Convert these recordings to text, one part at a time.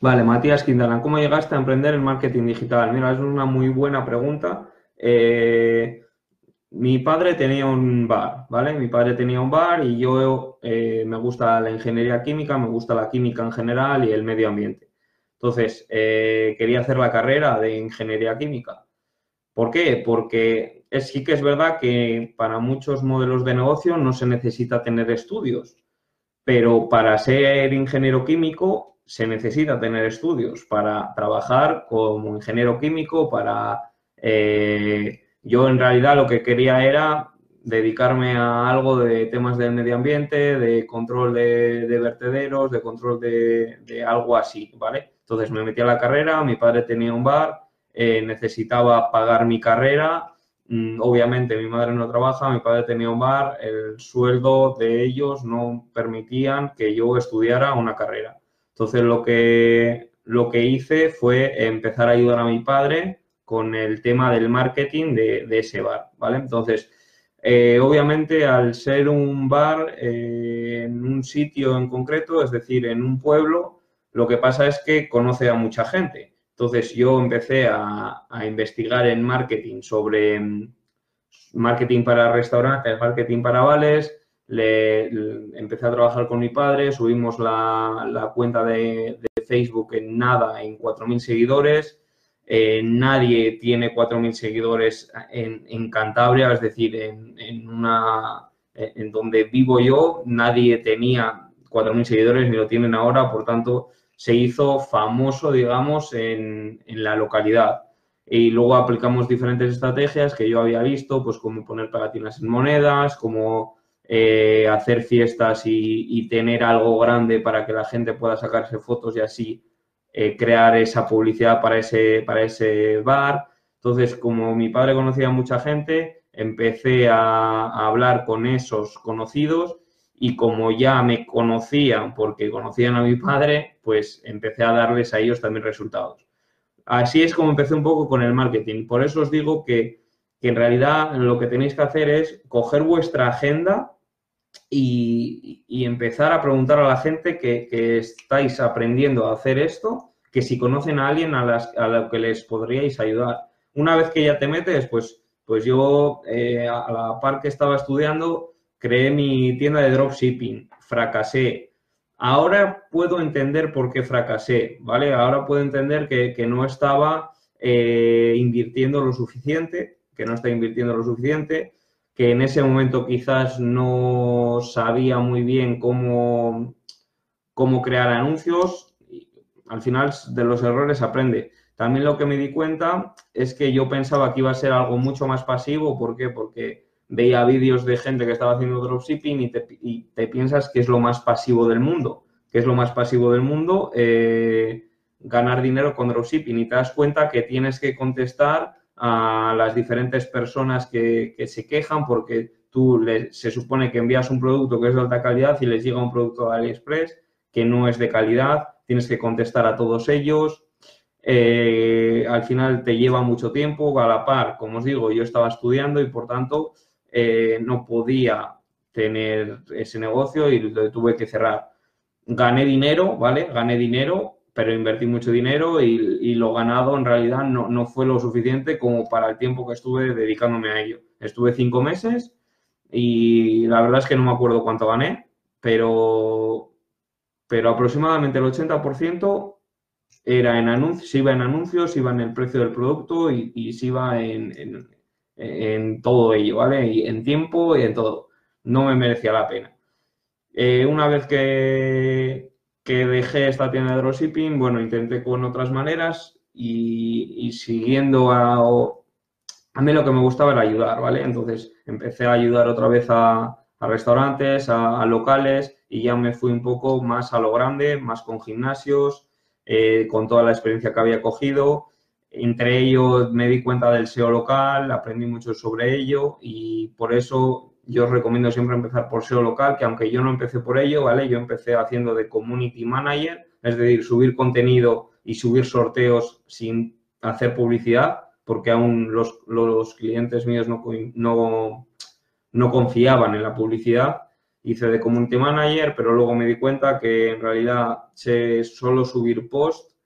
Vale, Matías Quintana, ¿cómo llegaste a emprender en marketing digital? Mira, es una muy buena pregunta. Eh, mi padre tenía un bar, ¿vale? Mi padre tenía un bar y yo eh, me gusta la ingeniería química, me gusta la química en general y el medio ambiente. Entonces, eh, quería hacer la carrera de ingeniería química. ¿Por qué? Porque sí que es verdad que para muchos modelos de negocio no se necesita tener estudios, pero para ser ingeniero químico se necesita tener estudios para trabajar como ingeniero químico, para... Eh, yo en realidad lo que quería era dedicarme a algo de temas del medio ambiente, de control de, vertederos, de control de, algo así, ¿vale? Entonces me metí a la carrera, mi padre tenía un bar, eh, necesitaba pagar mi carrera, mm, obviamente mi madre no trabaja, mi padre tenía un bar, el sueldo de ellos no permitían que yo estudiara una carrera. Entonces lo que, lo que hice fue empezar a ayudar a mi padre con el tema del marketing de, ese bar, ¿vale? Entonces, eh, obviamente al ser un bar eh, en un sitio en concreto, es decir, en un pueblo, lo que pasa es que conoce a mucha gente. Entonces yo empecé a, investigar en marketing sobre mm, marketing para restaurantes, marketing para vales, le, empecé a trabajar con mi padre, subimos la, cuenta de, Facebook en nada, en 4.000 seguidores, eh, nadie tiene 4.000 seguidores en, Cantabria, es decir, en, una, en donde vivo yo, nadie tenía 4.000 seguidores ni lo tienen ahora, por tanto, se hizo famoso, digamos, en, la localidad. Y luego aplicamos diferentes estrategias que yo había visto, pues como poner pegatinas en monedas, como eh, hacer fiestas y, tener algo grande para que la gente pueda sacarse fotos y así eh, crear esa publicidad para ese, para ese bar. Entonces, como mi padre conocía a mucha gente, empecé a, hablar con esos conocidos y como ya me conocían porque conocían a mi padre, pues empecé a darles a ellos también resultados. Así es como empecé un poco con el marketing. Por eso os digo que, que en realidad lo que tenéis que hacer es coger vuestra agenda y, empezar a preguntar a la gente que, estáis aprendiendo a hacer esto, que si conocen a alguien a, las, a lo que les podríais ayudar. Una vez que ya te metes, pues, pues yo eh, a la par que estaba estudiando, creé mi tienda de dropshipping, fracasé. Ahora puedo entender por qué fracasé, ¿vale? Ahora puedo entender que, no estaba eh, invirtiendo lo suficiente, que no está invirtiendo lo suficiente, que en ese momento quizás no sabía muy bien cómo, cómo crear anuncios. Al final de los errores aprende. También lo que me di cuenta es que yo pensaba que iba a ser algo mucho más pasivo. ¿Por qué? Porque veía vídeos de gente que estaba haciendo dropshipping y te, piensas que es lo más pasivo del mundo. que es lo más pasivo del mundo? Eh, ganar dinero con dropshipping. Y te das cuenta que tienes que contestar a las diferentes personas que, se quejan porque tú se supone que envías un producto que es de alta calidad y les llega un producto de AliExpress que no es de calidad, tienes que contestar a todos ellos. Eh, al final te lleva mucho tiempo, a la par, como os digo, yo estaba estudiando y por tanto eh, no podía tener ese negocio y lo tuve que cerrar. Gané dinero, ¿vale? Gané dinero, pero invertí mucho dinero y, lo ganado en realidad no, fue lo suficiente como para el tiempo que estuve dedicándome a ello. Estuve cinco meses y la verdad es que no me acuerdo cuánto gané, pero, pero aproximadamente el 80% era en anuncios, iba en anuncios, iba en el precio del producto y, y iba en, en, todo ello, ¿vale? Y en tiempo y en todo. No me merecía la pena. Eh, una vez que, que dejé esta tienda de dropshipping, bueno, intenté con otras maneras y, siguiendo a, a mí lo que me gustaba era ayudar, ¿vale? Entonces empecé a ayudar otra vez a, restaurantes, a, locales y ya me fui un poco más a lo grande, más con gimnasios, eh, con toda la experiencia que había cogido. Entre ellos me di cuenta del SEO local, aprendí mucho sobre ello y por eso yo os recomiendo siempre empezar por SEO local, que aunque yo no empecé por ello, ¿vale? Yo empecé haciendo de community manager, es decir, subir contenido y subir sorteos sin hacer publicidad, porque aún los, los clientes míos no, no, no confiaban en la publicidad. hice de community manager, pero luego me di cuenta que en realidad solo subir post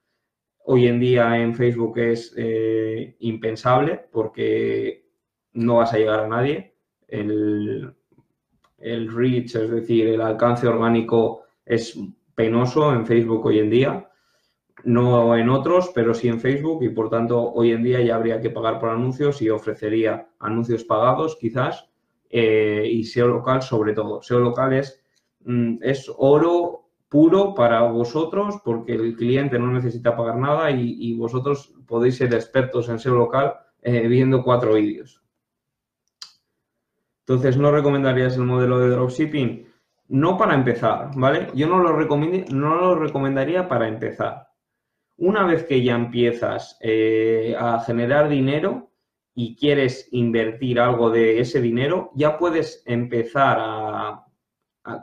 hoy en día en Facebook es eh, impensable porque no vas a llegar a nadie. El, el reach, es decir, el alcance orgánico es penoso en Facebook hoy en día no en otros, pero sí en Facebook y por tanto hoy en día ya habría que pagar por anuncios y ofrecería anuncios pagados quizás eh, y SEO local sobre todo. SEO local es, mm, es oro puro para vosotros porque el cliente no necesita pagar nada y, vosotros podéis ser expertos en SEO local eh, viendo cuatro vídeos. Entonces, ¿no recomendarías el modelo de dropshipping? No para empezar, ¿vale? Yo no lo, no lo recomendaría para empezar. Una vez que ya empiezas eh, a generar dinero, y quieres invertir algo de ese dinero, ya puedes empezar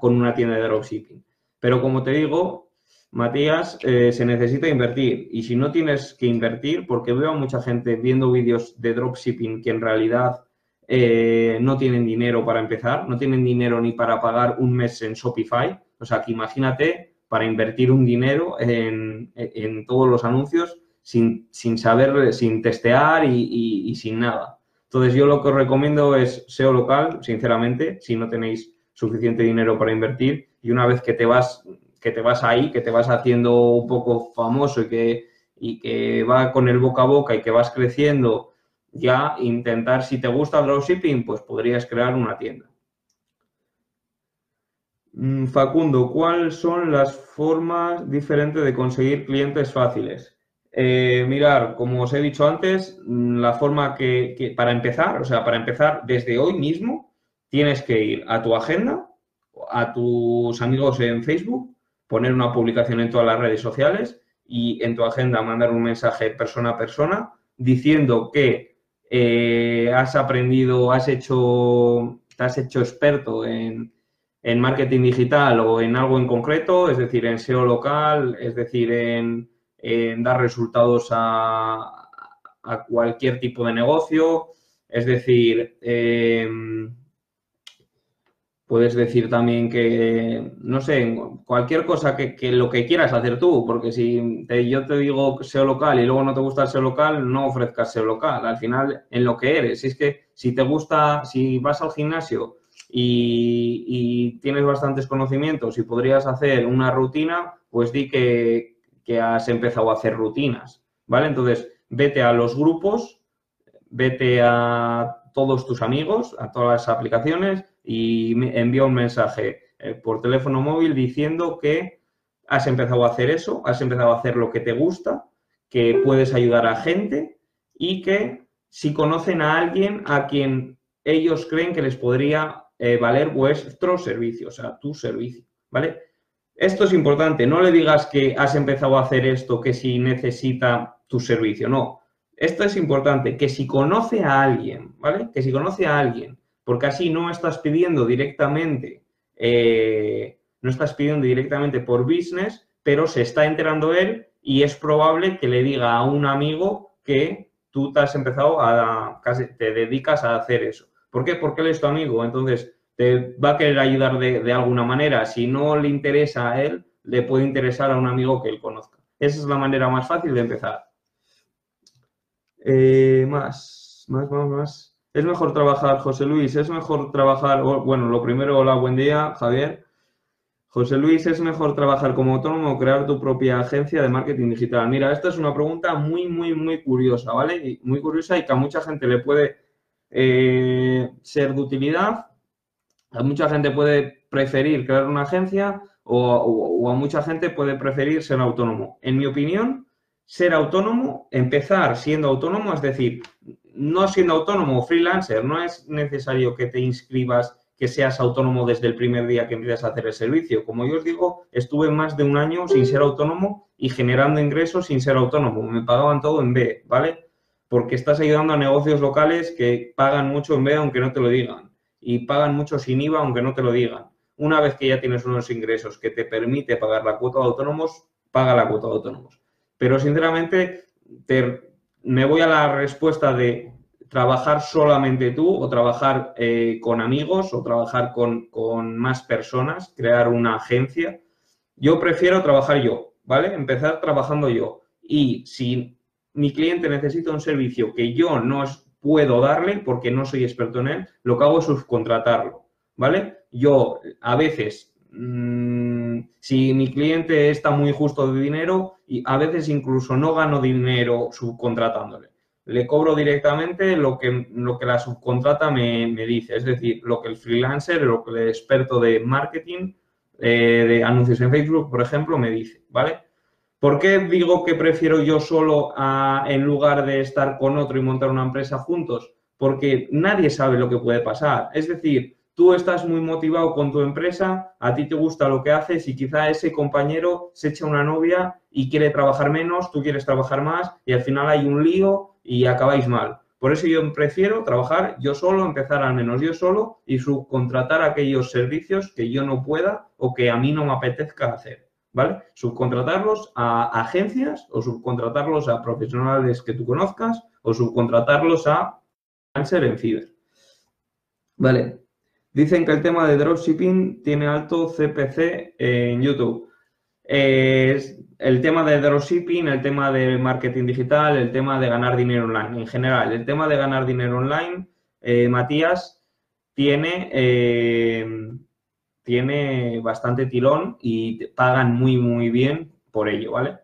con una tienda de dropshipping. Pero como te digo, Matías, eh, se necesita invertir. Y si no tienes que invertir, porque veo a mucha gente viendo vídeos de dropshipping que en realidad eh, no tienen dinero para empezar, no tienen dinero ni para pagar un mes en Shopify. O sea, que imagínate para invertir un dinero en, en todos los anuncios sin, sin saber, sin testear y, sin nada. Entonces yo lo que os recomiendo es SEO local, sinceramente, si no tenéis suficiente dinero para invertir y una vez que te vas, que te vas ahí, que te vas haciendo un poco famoso y que, y que va con el boca a boca y que vas creciendo, ya intentar, si te gusta el dropshipping, pues podrías crear una tienda. Mm, Facundo, ¿cuáles son las formas diferentes de conseguir clientes fáciles? Eh, mirar, como os he dicho antes, mm, la forma que, para empezar, o sea, para empezar desde hoy mismo, tienes que ir a tu agenda, a tus amigos en Facebook, poner una publicación en todas las redes sociales y en tu agenda mandar un mensaje persona a persona diciendo que eh, has aprendido, has hecho, te has hecho experto en, en marketing digital o en algo en concreto, es decir, en SEO local, es decir, en dar resultados a, cualquier tipo de negocio. Es decir, em, puedes decir también que, no sé, cualquier cosa que, lo que quieras hacer tú, porque si yo te digo SEO local y luego no te gusta el SEO local, no ofrezcas SEO local. Al final, en lo que eres. Si es que si te gusta, si vas al gimnasio y, y tienes bastantes conocimientos y podrías hacer una rutina, pues di que, que has empezado a hacer rutinas, ¿vale? Entonces, vete a los grupos, vete a todos tus amigos, a todas las aplicaciones y envía un mensaje eh, por teléfono móvil diciendo que has empezado a hacer eso, has empezado a hacer lo que te gusta, que puedes ayudar a gente y que si conocen a alguien a quien ellos creen que les podría eh, valer vuestro servicio, o sea, tu servicio, ¿vale? Esto es importante, no le digas que has empezado a hacer esto, que si necesita tu servicio, no. Esto es importante, que si conoce a alguien, ¿vale? Que si conoce a alguien, porque así no estás pidiendo directamente, eh, no estás pidiendo directamente por business, pero se está enterando él y es probable que le diga a un amigo que tú te has empezado a, te dedicas a hacer eso. ¿Por qué? Porque él es tu amigo. Entonces, te va a querer ayudar de, alguna manera. Si no le interesa a él, le puede interesar a un amigo que él conozca. Esa es la manera más fácil de empezar. Eh, más, más, más, más. Es mejor trabajar, José Luis, es mejor trabajar, bueno, lo primero, hola, buen día, Javier. José Luis, ¿es mejor trabajar como autónomo o crear tu propia agencia de marketing digital? Mira, esta es una pregunta muy, muy, muy curiosa, ¿vale? muy curiosa y que a mucha gente le puede eh, ser de utilidad mucha gente puede preferir crear una agencia o, a mucha gente puede preferir ser autónomo. En mi opinión, ser autónomo, empezar siendo autónomo, es decir, no siendo autónomo freelancer, no es necesario que te inscribas, que seas autónomo desde el primer día que empiezas a hacer el servicio. Como yo os digo, estuve más de un año sin ser autónomo y generando ingresos sin ser autónomo. Me pagaban todo en B, ¿vale? Porque estás ayudando a negocios locales que pagan mucho en B aunque no te lo digan y pagan mucho sin IVA aunque no te lo digan. Una vez que ya tienes unos ingresos que te permite pagar la cuota de autónomos, paga la cuota de autónomos. Pero sinceramente, me voy a la respuesta de trabajar solamente tú o trabajar eh, con amigos o trabajar con, con, más personas, crear una agencia. Yo prefiero trabajar yo, ¿vale? Empezar trabajando yo. Y si mi cliente necesita un servicio que yo no puedo darle porque no soy experto en él, lo que hago es subcontratarlo, ¿vale? Yo a veces, mmm, si mi cliente está muy justo de dinero, y a veces incluso no gano dinero subcontratándole le cobro directamente lo que, lo que la subcontrata me, dice, es decir, lo que el freelancer, lo que el experto de marketing, eh, de anuncios en Facebook, por ejemplo, me dice, ¿vale? ¿Por qué digo que prefiero yo solo en lugar de estar con otro y montar una empresa juntos? Porque nadie sabe lo que puede pasar. Es decir, tú estás muy motivado con tu empresa, a ti te gusta lo que haces y quizá ese compañero se echa una novia y quiere trabajar menos, tú quieres trabajar más y al final hay un lío y acabáis mal. Por eso yo prefiero trabajar yo solo, empezar al menos yo solo y subcontratar aquellos servicios que yo no pueda o que a mí no me apetezca hacer. ¿Vale? Subcontratarlos a agencias o subcontratarlos a profesionales que tú conozcas o subcontratarlos a cáncer en ciber. Vale. Dicen que el tema de dropshipping tiene alto CPC en YouTube. Eh, el tema de dropshipping, el tema de marketing digital, el tema de ganar dinero online. En general, el tema de ganar dinero online, eh, Matías, tiene, eh, tiene bastante tirón y pagan muy, muy bien por ello, ¿vale?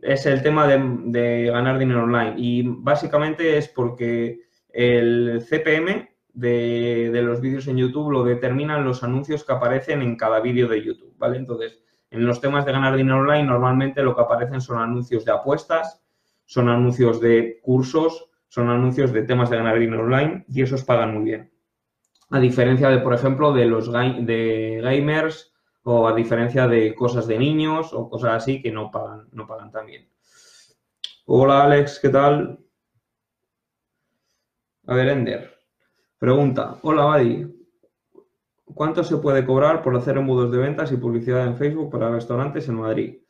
Es el tema de, ganar dinero online y básicamente es porque el CPM de, los vídeos en YouTube lo determinan los anuncios que aparecen en cada vídeo de YouTube, ¿vale? Entonces, en los temas de ganar dinero online, normalmente lo que aparecen son anuncios de apuestas, son anuncios de cursos, son anuncios de temas de ganar dinero online y esos pagan muy bien. A diferencia de, por ejemplo, de los de gamers o a diferencia de cosas de niños o cosas así que no pagan, no pagan tan bien. Hola Alex, ¿qué tal? A ver, Ender. Pregunta. Hola, Badi. ¿Cuánto se puede cobrar por hacer embudos de ventas y publicidad en Facebook para restaurantes en Madrid?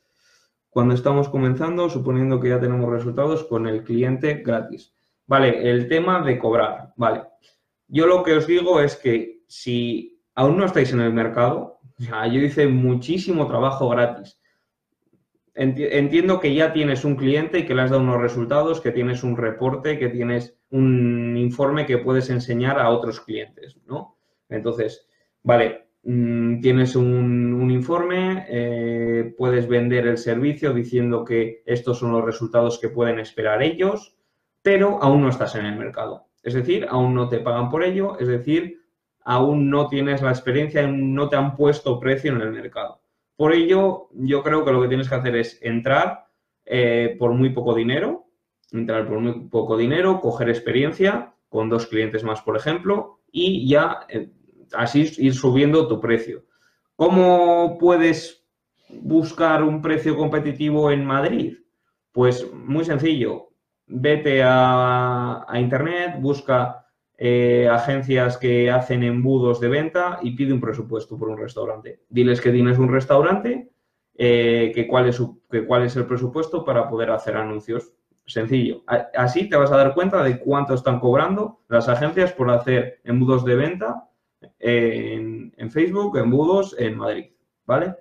Cuando estamos comenzando, suponiendo que ya tenemos resultados con el cliente gratis. Vale, el tema de cobrar. Vale. Yo lo que os digo es que si aún no estáis en el mercado, yo hice muchísimo trabajo gratis. Entiendo que ya tienes un cliente y que le has dado unos resultados, que tienes un reporte, que tienes un informe que puedes enseñar a otros clientes, ¿no? Entonces, Vale, mm, tienes un, informe, eh, puedes vender el servicio diciendo que estos son los resultados que pueden esperar ellos, pero aún no estás en el mercado. Es decir, aún no te pagan por ello, es decir, aún no tienes la experiencia, no te han puesto precio en el mercado. Por ello, yo creo que lo que tienes que hacer es entrar eh, por muy poco dinero, entrar por muy poco dinero, coger experiencia con dos clientes más, por ejemplo, y ya eh, así ir subiendo tu precio. ¿Cómo puedes buscar un precio competitivo en Madrid? Pues muy sencillo. Vete a, Internet, busca eh, agencias que hacen embudos de venta y pide un presupuesto por un restaurante. Diles que tienes un restaurante, eh, que, cuál es que cuál es el presupuesto para poder hacer anuncios. Sencillo. Así te vas a dar cuenta de cuánto están cobrando las agencias por hacer embudos de venta en, en Facebook, embudos en Madrid, ¿vale?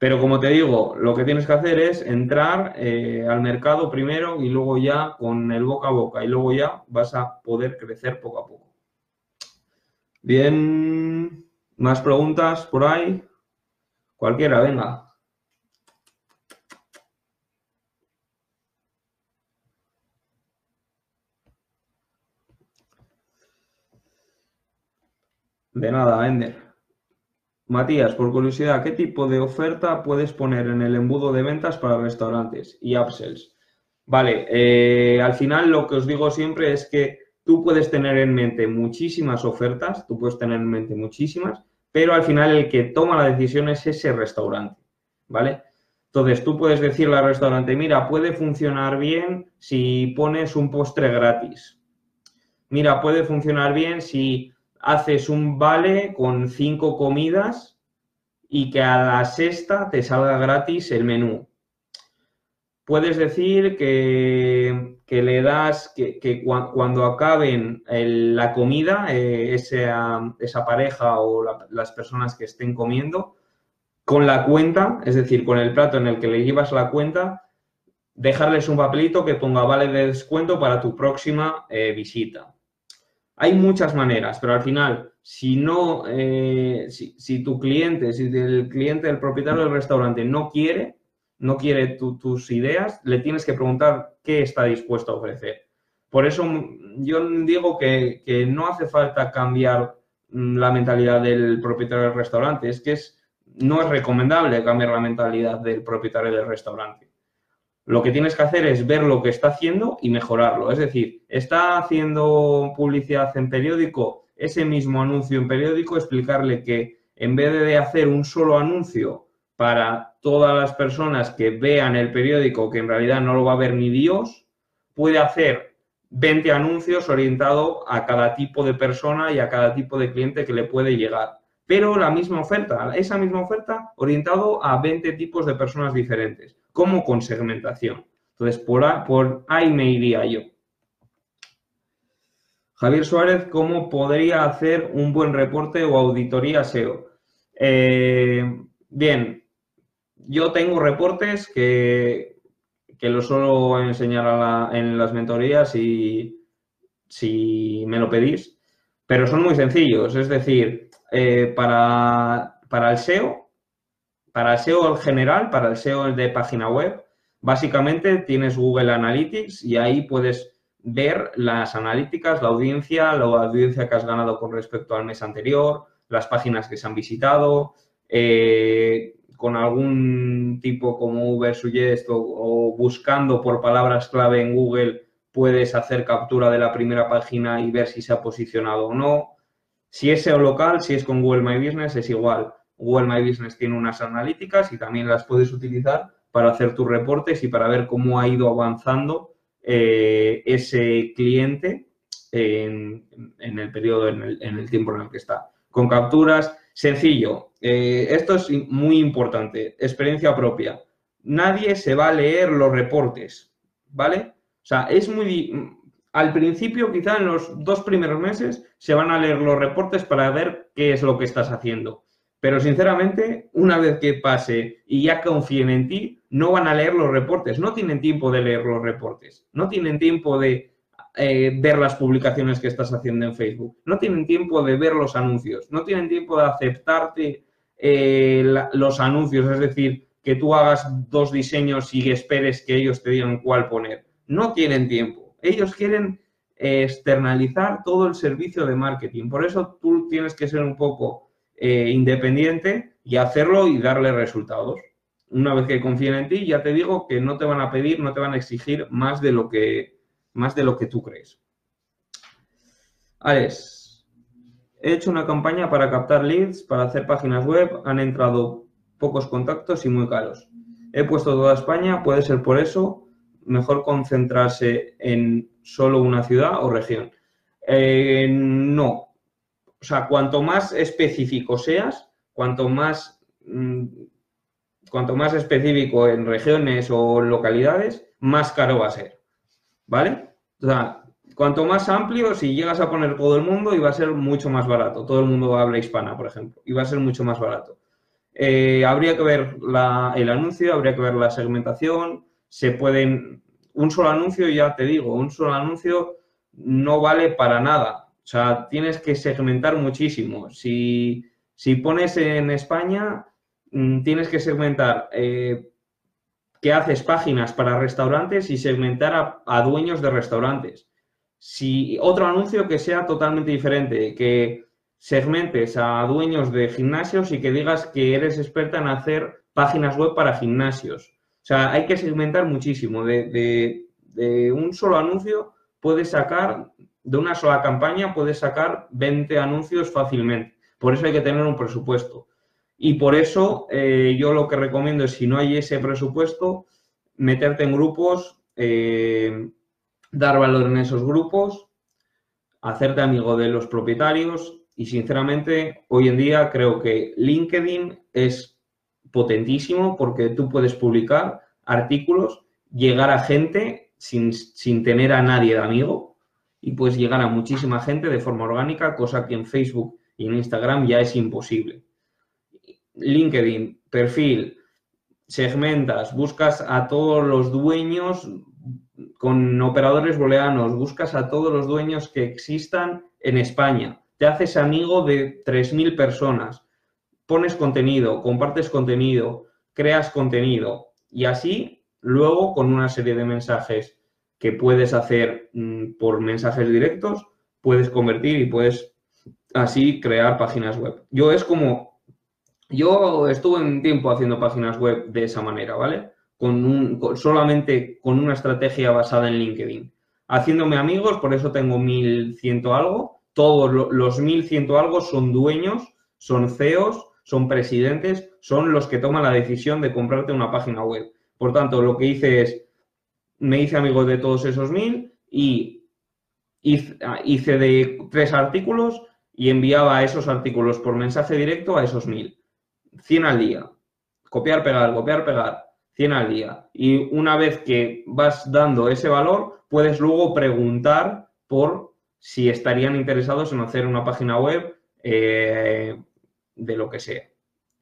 Pero como te digo, lo que tienes que hacer es entrar eh, al mercado primero y luego ya con el boca a boca y luego ya vas a poder crecer poco a poco. Bien, más preguntas por ahí. Cualquiera, venga. De nada, Ender. Matías, por curiosidad, ¿qué tipo de oferta puedes poner en el embudo de ventas para restaurantes y upsells? Vale, eh, al final lo que os digo siempre es que tú puedes tener en mente muchísimas ofertas, tú puedes tener en mente muchísimas, pero al final el que toma la decisión es ese restaurante, ¿vale? Entonces tú puedes decirle al restaurante, mira, puede funcionar bien si pones un postre gratis. Mira, puede funcionar bien si haces un vale con cinco comidas y que a la sexta te salga gratis el menú. Puedes decir que, que le das, que, cuando acaben la comida, eh, esa, esa, pareja o las personas que estén comiendo, con la cuenta, es decir, con el plato en el que le llevas la cuenta, dejarles un papelito que ponga vale de descuento para tu próxima eh, visita. Hay muchas maneras, pero al final, si no, eh, si, tu cliente, si el cliente, el propietario del restaurante no quiere, no quiere tus ideas, le tienes que preguntar qué está dispuesto a ofrecer. Por eso yo digo que, no hace falta cambiar mm, la mentalidad del propietario del restaurante, es que es, no es recomendable cambiar la mentalidad del propietario del restaurante. Lo que tienes que hacer es ver lo que está haciendo y mejorarlo. Es decir, está haciendo publicidad en periódico, ese mismo anuncio en periódico, explicarle que en vez de hacer un solo anuncio para todas las personas que vean el periódico, que en realidad no lo va a ver ni Dios, puede hacer 20 anuncios orientados a cada tipo de persona y a cada tipo de cliente que le puede llegar. Pero la misma oferta, esa misma oferta orientado a 20 tipos de personas diferentes, como con segmentación. Entonces, por, por ahí me iría yo. Javier Suárez, ¿cómo podría hacer un buen reporte o auditoría SEO? Eh, bien, yo tengo reportes que, que los suelo enseñar en las mentorías si me lo pedís, pero son muy sencillos. Es decir, eh, para, para el SEO, para el SEO general, para el SEO de página web, básicamente tienes Google Analytics y ahí puedes ver las analíticas, la audiencia, la audiencia que has ganado con respecto al mes anterior, las páginas que se han visitado, eh, con algún tipo como Uber Suggest o, buscando por palabras clave en Google, puedes hacer captura de la primera página y ver si se ha posicionado o no. Si es SEO local, si es con Google My Business, es igual. Google My Business tiene unas analíticas y también las puedes utilizar para hacer tus reportes y para ver cómo ha ido avanzando eh, ese cliente en, el periodo, en el, tiempo en el que está. Con capturas, Sencillo, eh, esto es muy importante, experiencia propia. Nadie se va a leer los reportes, ¿vale? O sea, es muy... Al principio, quizá en los dos primeros meses, se van a leer los reportes para ver qué es lo que estás haciendo. Pero sinceramente, una vez que pase y ya confíen en ti, no van a leer los reportes, no tienen tiempo de leer los reportes, no tienen tiempo de eh, ver las publicaciones que estás haciendo en Facebook, no tienen tiempo de ver los anuncios, no tienen tiempo de aceptarte eh, los anuncios, es decir, que tú hagas dos diseños y esperes que ellos te digan cuál poner. No tienen tiempo. Ellos quieren externalizar todo el servicio de marketing. Por eso tú tienes que ser un poco eh, independiente y hacerlo y darle resultados. Una vez que confíen en ti, ya te digo que no te van a pedir, no te van a exigir más de lo que más de lo que tú crees. Alex, he hecho una campaña para captar leads, para hacer páginas web, han entrado pocos contactos y muy caros. He puesto toda España, puede ser por eso, mejor concentrarse en solo una ciudad o región. Eh, no. O sea, cuanto más específico seas, cuanto más, mm, cuanto más específico en regiones o localidades, más caro va a ser. ¿vale? O sea, cuanto más amplio, si llegas a poner todo el mundo, iba a ser mucho más barato. Todo el mundo habla hispana, por ejemplo. Iba a ser mucho más barato. Eh, habría que ver el anuncio, habría que ver la segmentación. Se pueden. Un solo anuncio, ya te digo, un solo anuncio no vale para nada. O sea, tienes que segmentar muchísimo. Si, pones en España, mm, tienes que segmentar eh, que haces páginas para restaurantes y segmentar a, dueños de restaurantes. Si otro anuncio que sea totalmente diferente, que segmentes a dueños de gimnasios y que digas que eres experta en hacer páginas web para gimnasios. Sea, hay que segmentar muchísimo. De, de un solo anuncio puedes sacar, de una sola campaña puedes sacar 20 anuncios fácilmente. Por eso hay que tener un presupuesto. Y por eso eh, yo lo que recomiendo es, si no hay ese presupuesto, meterte en grupos, eh, dar valor en esos grupos, hacerte amigo de los propietarios y sinceramente hoy en día creo que LinkedIn es potentísimo porque tú puedes publicar artículos, llegar a gente sin, sin tener a nadie de amigo y puedes llegar a muchísima gente de forma orgánica, cosa que en Facebook y en Instagram ya es imposible. LinkedIn, perfil, segmentas, buscas a todos los dueños con operadores booleanos, buscas a todos los dueños que existan en España, te haces amigo de 3.000 personas, pones contenido, compartes contenido, creas contenido y así luego con una serie de mensajes que puedes hacer mm, por mensajes directos, puedes convertir y puedes así crear páginas web. Yo es como, yo estuve un tiempo haciendo páginas web de esa manera, ¿vale? Con un, solamente con una estrategia basada en LinkedIn. Haciéndome amigos, por eso tengo 1100 algo. Todos los 1100 algo son dueños, son CEOs, son presidentes, son los que toman la decisión de comprarte una página web. Por tanto, lo que hice es, me hice amigo de todos esos mil y hice de tres artículos y enviaba esos artículos por mensaje directo a esos mil. 100 al día. Copiar, pegar, copiar, pegar. 100 al día. Y una vez que vas dando ese valor, puedes luego preguntar por si estarían interesados en hacer una página web eh, de lo que sea.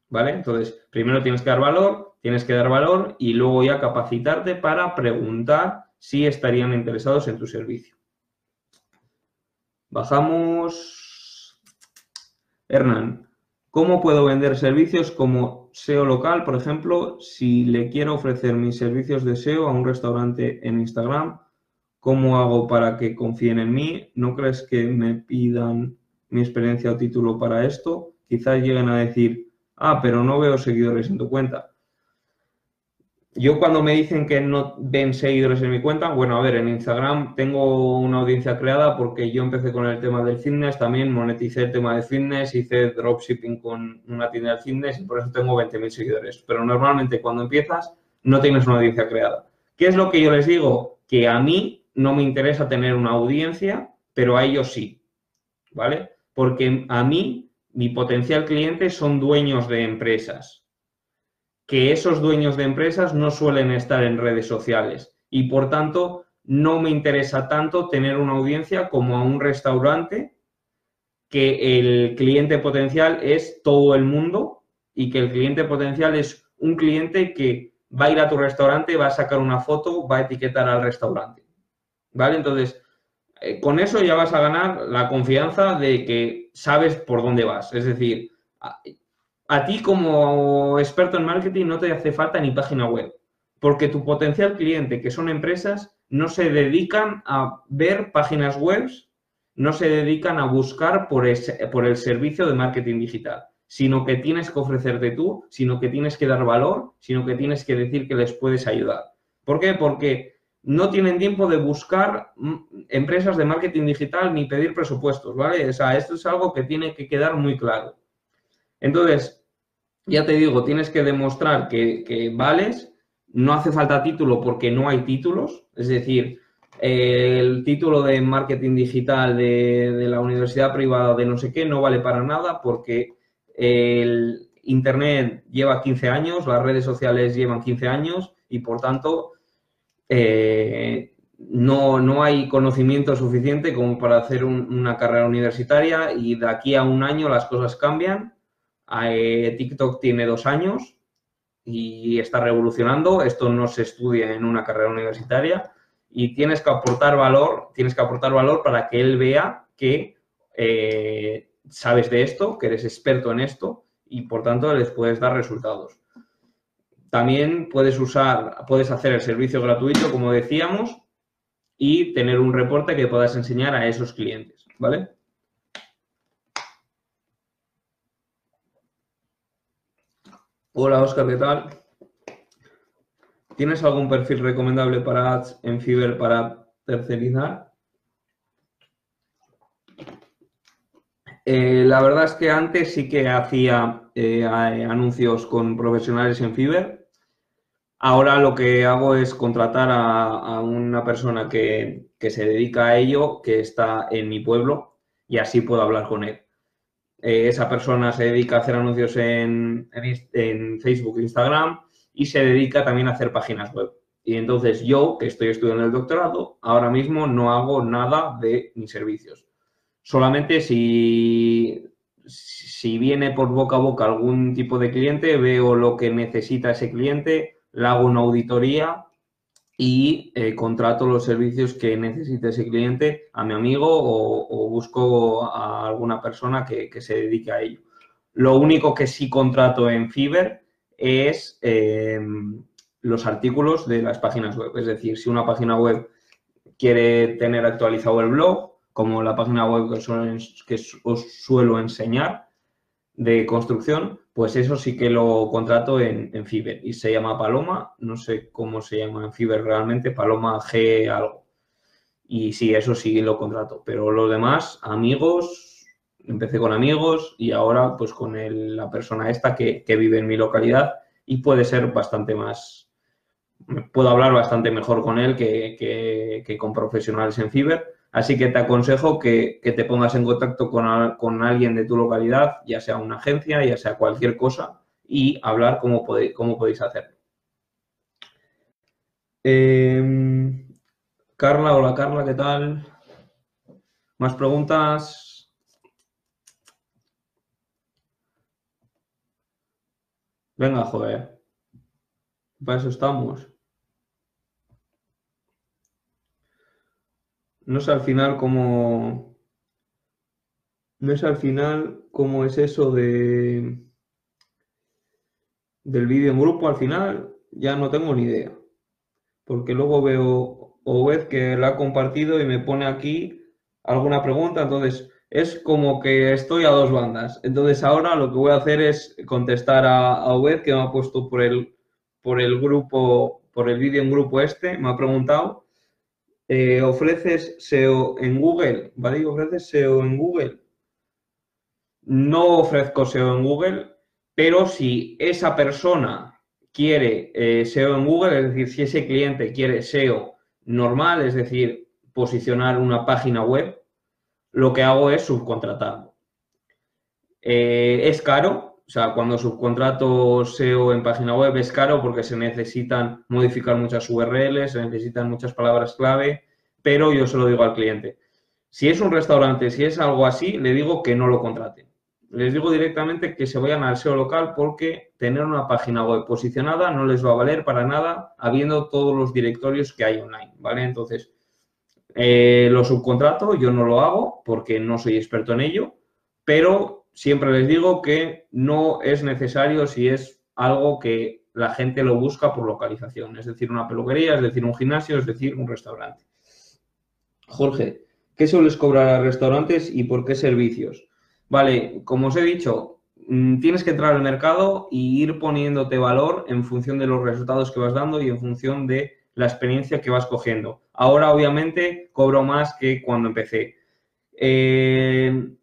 ¿Vale? Entonces, primero tienes que dar valor, tienes que dar valor y luego ya capacitarte para preguntar si estarían interesados en tu servicio. Bajamos. Hernán, ¿cómo puedo vender servicios como SEO local, por ejemplo, si le quiero ofrecer mis servicios de SEO a un restaurante en Instagram? ¿Cómo hago para que confíen en mí? ¿No crees que me pidan mi experiencia o título para esto? Quizás lleguen a decir, ah, pero no veo seguidores en tu cuenta yo cuando me dicen que no ven seguidores en mi cuenta, bueno, a ver, en Instagram tengo una audiencia creada porque yo empecé con el tema del fitness, también moneticé el tema de fitness, hice dropshipping con una tienda de fitness y por eso tengo 20.000 seguidores. Pero normalmente cuando empiezas no tienes una audiencia creada. ¿Qué es lo que yo les digo? Que a mí no me interesa tener una audiencia, pero a ellos sí, ¿vale? Porque a mí, mi potencial cliente son dueños de empresas que esos dueños de empresas no suelen estar en redes sociales y por tanto no me interesa tanto tener una audiencia como a un restaurante que el cliente potencial es todo el mundo y que el cliente potencial es un cliente que va a ir a tu restaurante, va a sacar una foto, va a etiquetar al restaurante. ¿Vale? Entonces, eh, con eso ya vas a ganar la confianza de que sabes por dónde vas. Es decir, a ti como experto en marketing no te hace falta ni página web, porque tu potencial cliente, que son empresas, no se dedican a ver páginas web, no se dedican a buscar por, por el servicio de marketing digital, sino que tienes que ofrecerte tú, sino que tienes que dar valor, sino que tienes que decir que les puedes ayudar. ¿Por qué? Porque no tienen tiempo de buscar mm, empresas de marketing digital ni pedir presupuestos, ¿vale? O sea, esto es algo que tiene que quedar muy claro. Entonces, ya te digo, tienes que demostrar que, vales, no hace falta título porque no hay títulos, es decir, el título de marketing digital de, la universidad privada de no sé qué no vale para nada porque el Internet lleva 15 años, las redes sociales llevan 15 años y por tanto eh, no, no, hay conocimiento suficiente como para hacer una carrera universitaria y de aquí a un año las cosas cambian eh, TikTok tiene dos años y está revolucionando. Esto no se estudia en una carrera universitaria y tienes que aportar valor, tienes que aportar valor para que él vea que eh, sabes de esto, que eres experto en esto y por tanto les puedes dar resultados. También puedes usar, puedes hacer el servicio gratuito, como decíamos, y tener un reporte que puedas enseñar a esos clientes, ¿vale? Hola Oscar, ¿qué tal? ¿Tienes algún perfil recomendable para ads en Fiverr para tercerizar? Eh, la verdad es que antes sí que hacía eh, anuncios con profesionales en Fiverr. Ahora lo que hago es contratar a, una persona que, se dedica a ello, que está en mi pueblo, y así puedo hablar con él. Eh, esa persona se dedica a hacer anuncios en, en, Facebook e Instagram y se dedica también a hacer páginas web. Y entonces yo, que estoy estudiando el doctorado, ahora mismo no hago nada de mis servicios. Solamente si, si viene por boca a boca algún tipo de cliente, veo lo que necesita ese cliente, le hago una auditoría y eh, contrato los servicios que necesite ese cliente a mi amigo o, busco a alguna persona que, se dedique a ello. Lo único que sí contrato en Fiverr es em, los artículos de las páginas web. Es decir, si una página web quiere tener actualizado el blog, como la página web que os suelo enseñar, de construcción, pues eso sí que lo contrato en, en Fiverr. Y se llama Paloma, no sé cómo se llama en Fiverr realmente, Paloma G algo. Y sí, eso sí lo contrato, pero lo demás, amigos, empecé con amigos y ahora pues con la persona esta que, vive en mi localidad y puede ser bastante más, puedo hablar bastante mejor con él que, que con profesionales en Fiverr Así que te aconsejo que, te pongas en contacto con, alguien de tu localidad, ya sea una agencia, ya sea cualquier cosa, y hablar cómo, cómo podéis hacerlo. Em, Carla, hola Carla, ¿qué tal? ¿Más preguntas? Venga, joder. Para eso estamos. No sé al final cómo. No sé al final cómo es eso de. del vídeo en grupo al final, ya no tengo ni idea. Porque luego veo Obed que la ha compartido y me pone aquí alguna pregunta, entonces es como que estoy a dos bandas. Entonces ahora lo que voy a hacer es contestar a, a que me ha puesto por el, por el grupo, por el vídeo en grupo este, me ha preguntado eh, ofreces SEO en Google, ¿vale? ¿Ofreces SEO en Google? No ofrezco SEO en Google, pero si esa persona quiere eh, SEO en Google, es decir, si ese cliente quiere SEO normal, es decir, posicionar una página web, lo que hago es subcontratarlo. Eh, es caro, o sea, cuando subcontrato SEO en página web es caro porque se necesitan modificar muchas URLs, se necesitan muchas palabras clave, pero yo se lo digo al cliente. Si es un restaurante, si es algo así, le digo que no lo contraten. Les digo directamente que se vayan al SEO local porque tener una página web posicionada no les va a valer para nada habiendo todos los directorios que hay online, ¿vale? Entonces, eh, lo subcontrato, yo no lo hago porque no soy experto en ello, pero siempre les digo que no es necesario si es algo que la gente lo busca por localización, es decir, una peluquería, es decir, un gimnasio, es decir, un restaurante. Jorge, ¿qué sueles cobrar a restaurantes y por qué servicios? Vale, como os he dicho, mm, tienes que entrar al mercado y ir poniéndote valor en función de los resultados que vas dando y en función de la experiencia que vas cogiendo. Ahora, obviamente, cobro más que cuando empecé. Eh,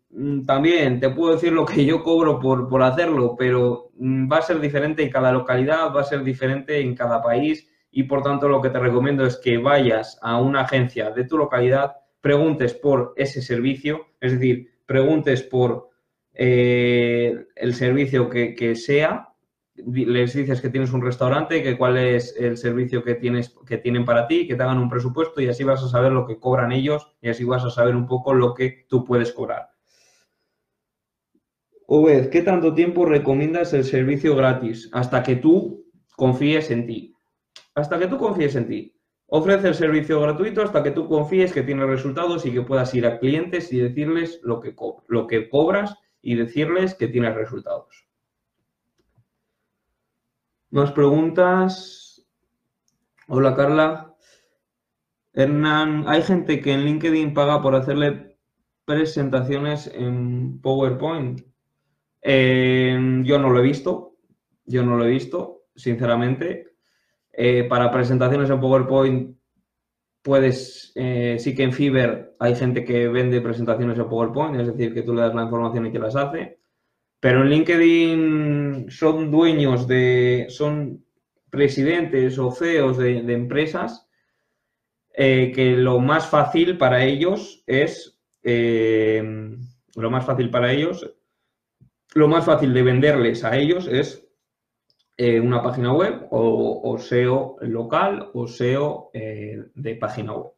también te puedo decir lo que yo cobro por, hacerlo, pero mm, va a ser diferente en cada localidad, va a ser diferente en cada país y por tanto lo que te recomiendo es que vayas a una agencia de tu localidad, preguntes por ese servicio, es decir, preguntes por eh, el servicio que, sea, les dices que tienes un restaurante, que cuál es el servicio que, tienes, que tienen para ti, que te hagan un presupuesto y así vas a saber lo que cobran ellos y así vas a saber un poco lo que tú puedes cobrar. Obed, ¿qué tanto tiempo recomiendas el servicio gratis? Hasta que tú confíes en ti. Hasta que tú confíes en ti. Ofrece el servicio gratuito hasta que tú confíes que tiene resultados y que puedas ir a clientes y decirles lo que, lo que cobras y decirles que tienes resultados. Más preguntas. Hola Carla. Hernán, hay gente que en LinkedIn paga por hacerle presentaciones en PowerPoint. Eh, yo no lo he visto, yo no lo he visto, sinceramente. Eh, para presentaciones en PowerPoint, puedes, eh, sí que en Fiverr hay gente que vende presentaciones en PowerPoint, es decir, que tú le das la información y que las hace. Pero en LinkedIn son dueños de, son presidentes o CEOs de, de empresas que lo más fácil para ellos es, lo más fácil para ellos lo más fácil de venderles a ellos es eh, una página web o, SEO local o SEO eh, de página web.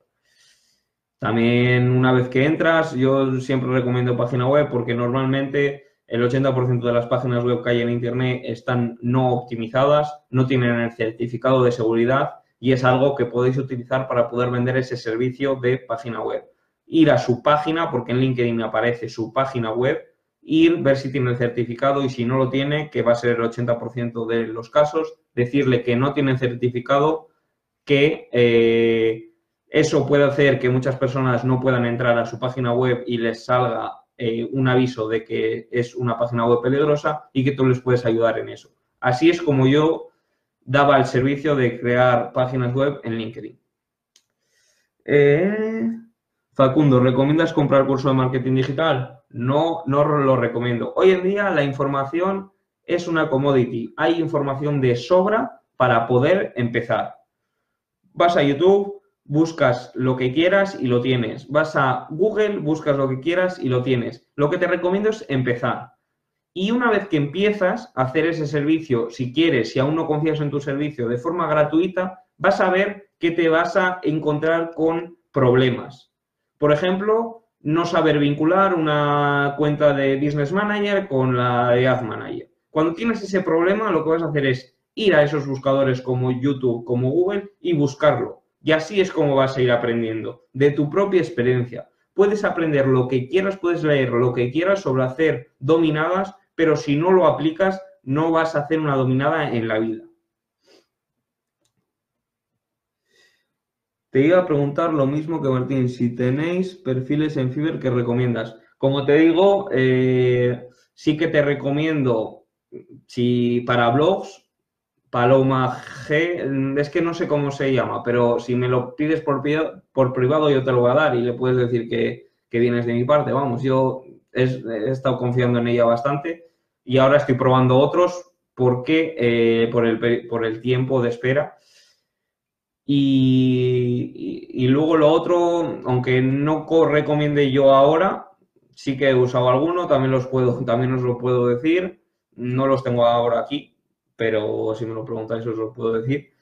También una vez que entras, yo siempre recomiendo página web porque normalmente el 80% de las páginas web que hay en Internet están no optimizadas, no tienen el certificado de seguridad y es algo que podéis utilizar para poder vender ese servicio de página web. Ir a su página, porque en LinkedIn aparece su página web, ir, ver si tiene el certificado y si no lo tiene, que va a ser el 80% de los casos, decirle que no tiene certificado, que eh, eso puede hacer que muchas personas no puedan entrar a su página web y les salga eh, un aviso de que es una página web peligrosa y que tú les puedes ayudar en eso. Así es como yo daba el servicio de crear páginas web en LinkedIn. Eh, Facundo, ¿recomiendas comprar curso de marketing digital? No, no lo recomiendo. Hoy en día la información es una commodity. Hay información de sobra para poder empezar. Vas a YouTube, buscas lo que quieras y lo tienes. Vas a Google, buscas lo que quieras y lo tienes. Lo que te recomiendo es empezar. Y una vez que empiezas a hacer ese servicio, si quieres, si aún no confías en tu servicio de forma gratuita, vas a ver que te vas a encontrar con problemas. Por ejemplo, no saber vincular una cuenta de Business Manager con la de Ad Manager. Cuando tienes ese problema, lo que vas a hacer es ir a esos buscadores como YouTube, como Google y buscarlo. Y así es como vas a ir aprendiendo, de tu propia experiencia. Puedes aprender lo que quieras, puedes leer lo que quieras sobre hacer dominadas, pero si no lo aplicas, no vas a hacer una dominada en la vida. Te iba a preguntar lo mismo que Martín, si tenéis perfiles en Fiverr que recomiendas. Como te digo, eh, sí que te recomiendo, si para blogs, Paloma G, es que no sé cómo se llama, pero si me lo pides por, privado yo te lo voy a dar y le puedes decir que, vienes de mi parte. Vamos, yo he, estado confiando en ella bastante y ahora estoy probando otros porque eh, por, el, por el tiempo de espera y, luego lo otro, aunque no recomiende yo ahora, sí que he usado alguno, también los puedo, también os lo puedo decir. No los tengo ahora aquí, pero si me lo preguntáis os lo puedo decir.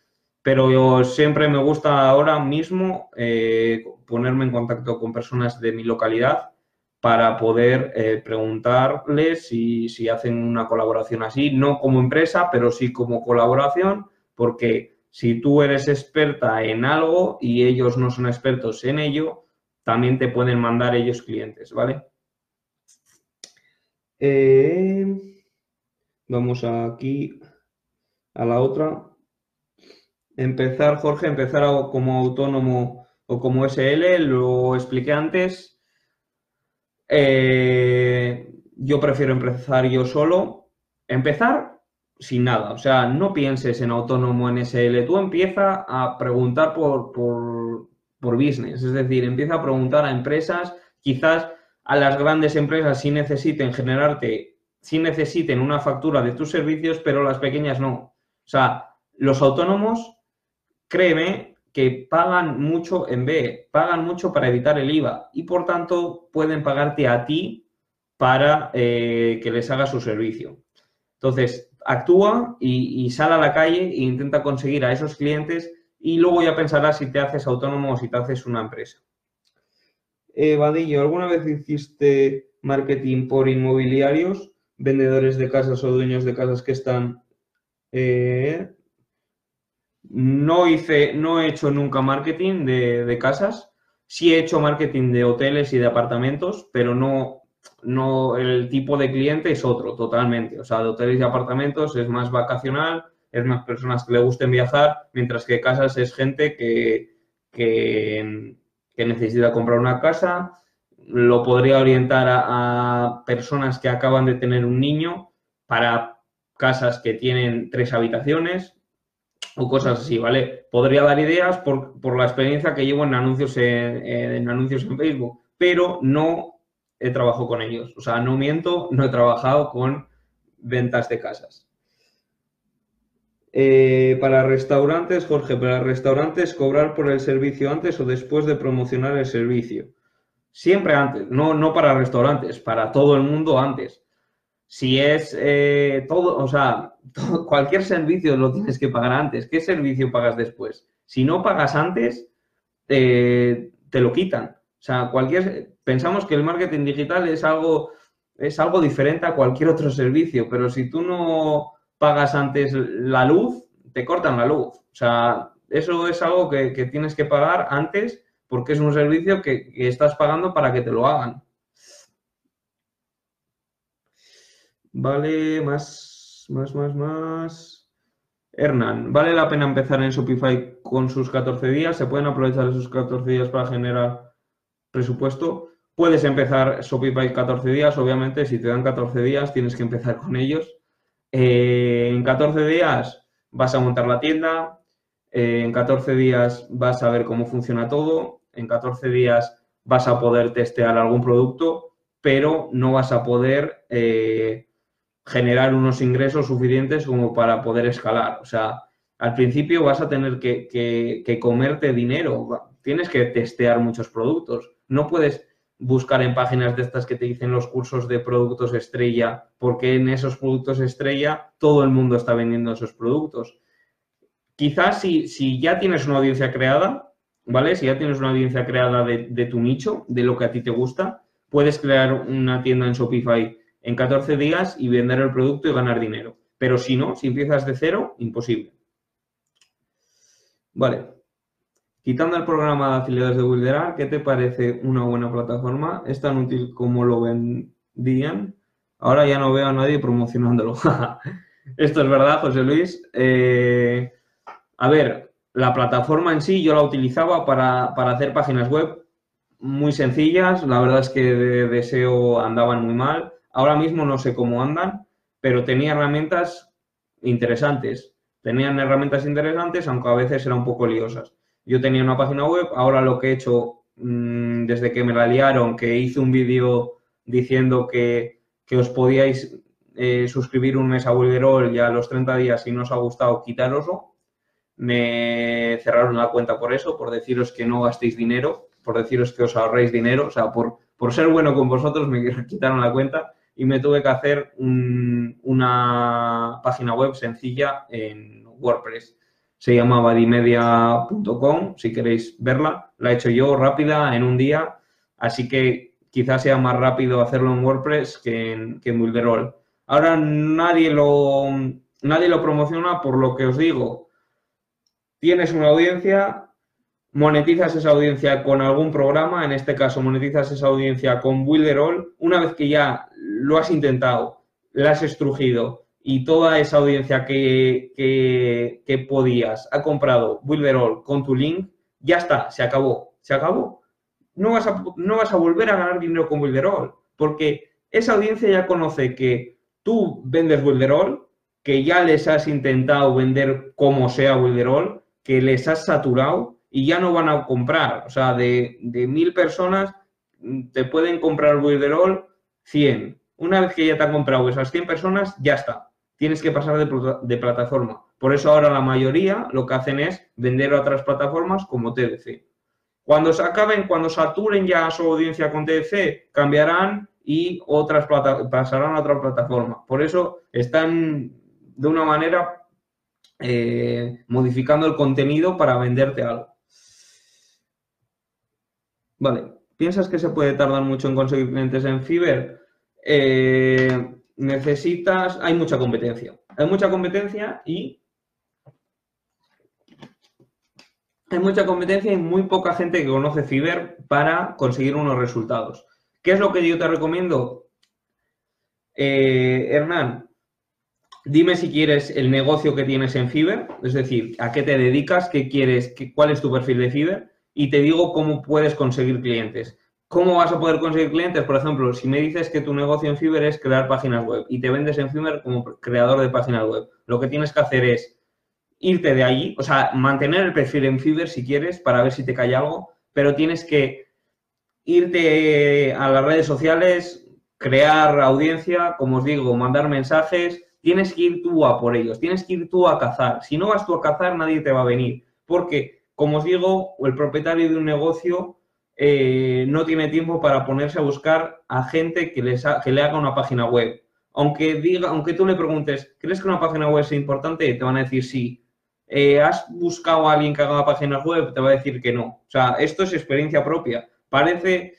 Pero yo siempre me gusta ahora mismo eh, ponerme en contacto con personas de mi localidad para poder eh, preguntarles si, si hacen una colaboración así, no como empresa, pero sí como colaboración, porque si tú eres experta en algo y ellos no son expertos en ello, también te pueden mandar ellos clientes, ¿vale? Eh, vamos aquí a la otra. Empezar, Jorge, empezar como autónomo o como SL, lo expliqué antes. Eh, yo prefiero empezar yo solo. Empezar sin nada. O sea, no pienses en autónomo en SL. Tú empieza a preguntar por, por, business. Es decir, empieza a preguntar a empresas, quizás a las grandes empresas sí necesiten generarte, sí necesiten una factura de tus servicios, pero las pequeñas no. O sea, los autónomos, créeme que pagan mucho en B, pagan mucho para evitar el IVA y por tanto pueden pagarte a ti para eh, que les haga su servicio. Entonces, actúa y, sale a la calle e intenta conseguir a esos clientes y luego ya pensarás si te haces autónomo o si te haces una empresa. Eh, Vadillo, ¿alguna vez hiciste marketing por inmobiliarios, vendedores de casas o dueños de casas que están... Eh, no hice, no he hecho nunca marketing de, de casas. Sí he hecho marketing de hoteles y de apartamentos, pero no, no, el tipo de cliente es otro totalmente. O sea, de hoteles y apartamentos es más vacacional, es más personas que le gusten viajar, mientras que casas es gente que, que, necesita comprar una casa. Lo podría orientar a, personas que acaban de tener un niño para casas que tienen tres habitaciones o cosas así, ¿vale? Podría dar ideas por, por la experiencia que llevo en anuncios en anuncios en Facebook, pero no he trabajado con ellos. O sea, no miento, no he trabajado con ventas de casas. Eh, para restaurantes, Jorge, para restaurantes, cobrar por el servicio antes o después de promocionar el servicio. Siempre antes, no, no para restaurantes, para todo el mundo antes. Si es eh, todo, o sea, cualquier servicio lo tienes que pagar antes. ¿Qué servicio pagas después? Si no pagas antes, eh, te lo quitan. O sea, cualquier, pensamos que el marketing digital es algo, es algo diferente a cualquier otro servicio, pero si tú no pagas antes la luz, te cortan la luz. O sea, eso es algo que, tienes que pagar antes porque es un servicio que, estás pagando para que te lo hagan. Vale, más, más, más, más. Hernán, ¿vale la pena empezar en Shopify con sus 14 días? ¿Se pueden aprovechar esos 14 días para generar presupuesto? Puedes empezar Shopify 14 días, obviamente, si te dan 14 días tienes que empezar con ellos. Eh, en 14 días vas a montar la tienda, eh, en 14 días vas a ver cómo funciona todo, en 14 días vas a poder testear algún producto, pero no vas a poder eh, generar unos ingresos suficientes como para poder escalar. O sea, al principio vas a tener que, que comerte dinero, tienes que testear muchos productos. No puedes buscar en páginas de estas que te dicen los cursos de productos estrella, porque en esos productos estrella todo el mundo está vendiendo esos productos. Quizás si, si ya tienes una audiencia creada, ¿vale? Si ya tienes una audiencia creada de, tu nicho, de lo que a ti te gusta, puedes crear una tienda en Shopify en 14 días y vender el producto y ganar dinero. Pero si no, si empiezas de cero, imposible. Vale. Quitando el programa de afiliados de Wilderar, ¿qué te parece una buena plataforma? ¿Es tan útil como lo vendían? Ahora ya no veo a nadie promocionándolo. Esto es verdad, José Luis. Eh, a ver, la plataforma en sí yo la utilizaba para, hacer páginas web muy sencillas. La verdad es que de deseo andaban muy mal. Ahora mismo no sé cómo andan, pero tenía herramientas interesantes. Tenían herramientas interesantes, aunque a veces eran un poco liosas. Yo tenía una página web, ahora lo que he hecho mm, desde que me la liaron, que hice un vídeo diciendo que, os podíais eh, suscribir un mes a Wilderol y a los 30 días, si no os ha gustado, quitároslo. Me cerraron la cuenta por eso, por deciros que no gastéis dinero, por deciros que os ahorréis dinero, o sea, por, por ser bueno con vosotros me quitaron la cuenta y me tuve que hacer una página web sencilla en WordPress se llama badimedia.com, si queréis verla. La he hecho yo rápida en un día, así que quizás sea más rápido hacerlo en WordPress que en, que Builderall. Ahora nadie lo, nadie lo promociona por lo que os digo. Tienes una audiencia, monetizas esa audiencia con algún programa, en este caso monetizas esa audiencia con Builderall. Una vez que ya lo has intentado, la has estrugido, y toda esa audiencia que, que, podías ha comprado Builderall con tu link, ya está, se acabó, se acabó. No vas a, no vas a volver a ganar dinero con Builderall, porque esa audiencia ya conoce que tú vendes Builderall, que ya les has intentado vender como sea Builderall, que les has saturado y ya no van a comprar. O sea, de, de mil personas mm, te pueden comprar Builderall 100. Una vez que ya te han comprado esas 100 personas, ya está tienes que pasar de, plataforma. Por eso ahora la mayoría lo que hacen es vender a otras plataformas como TDC. Cuando se acaben, cuando saturen ya su audiencia con TDC, cambiarán y otras pasarán a otra plataforma. Por eso están de una manera eh, modificando el contenido para venderte algo. Vale, ¿piensas que se puede tardar mucho en conseguir clientes en Fiverr? Eh, necesitas, hay mucha competencia. Hay mucha competencia y hay mucha competencia y muy poca gente que conoce Fiverr para conseguir unos resultados. ¿Qué es lo que yo te recomiendo? Eh, Hernán, dime si quieres el negocio que tienes en Fiverr, es decir, a qué te dedicas, qué quieres, qué, cuál es tu perfil de Fiverr y te digo cómo puedes conseguir clientes. ¿Cómo vas a poder conseguir clientes? Por ejemplo, si me dices que tu negocio en Fiverr es crear páginas web y te vendes en Fiverr como creador de páginas web, lo que tienes que hacer es irte de allí, o sea, mantener el perfil en Fiverr si quieres para ver si te cae algo, pero tienes que irte a las redes sociales, crear audiencia, como os digo, mandar mensajes, tienes que ir tú a por ellos, tienes que ir tú a cazar. Si no vas tú a cazar, nadie te va a venir, porque, como os digo, el propietario de un negocio eh, no tiene tiempo para ponerse a buscar a gente que, les que le haga una página web aunque diga, aunque tú le preguntes, ¿crees que una página web es importante? Te van a decir sí. Eh, ¿Has buscado a alguien que haga páginas web? Te va a decir que no. O sea, esto es experiencia propia. Parece,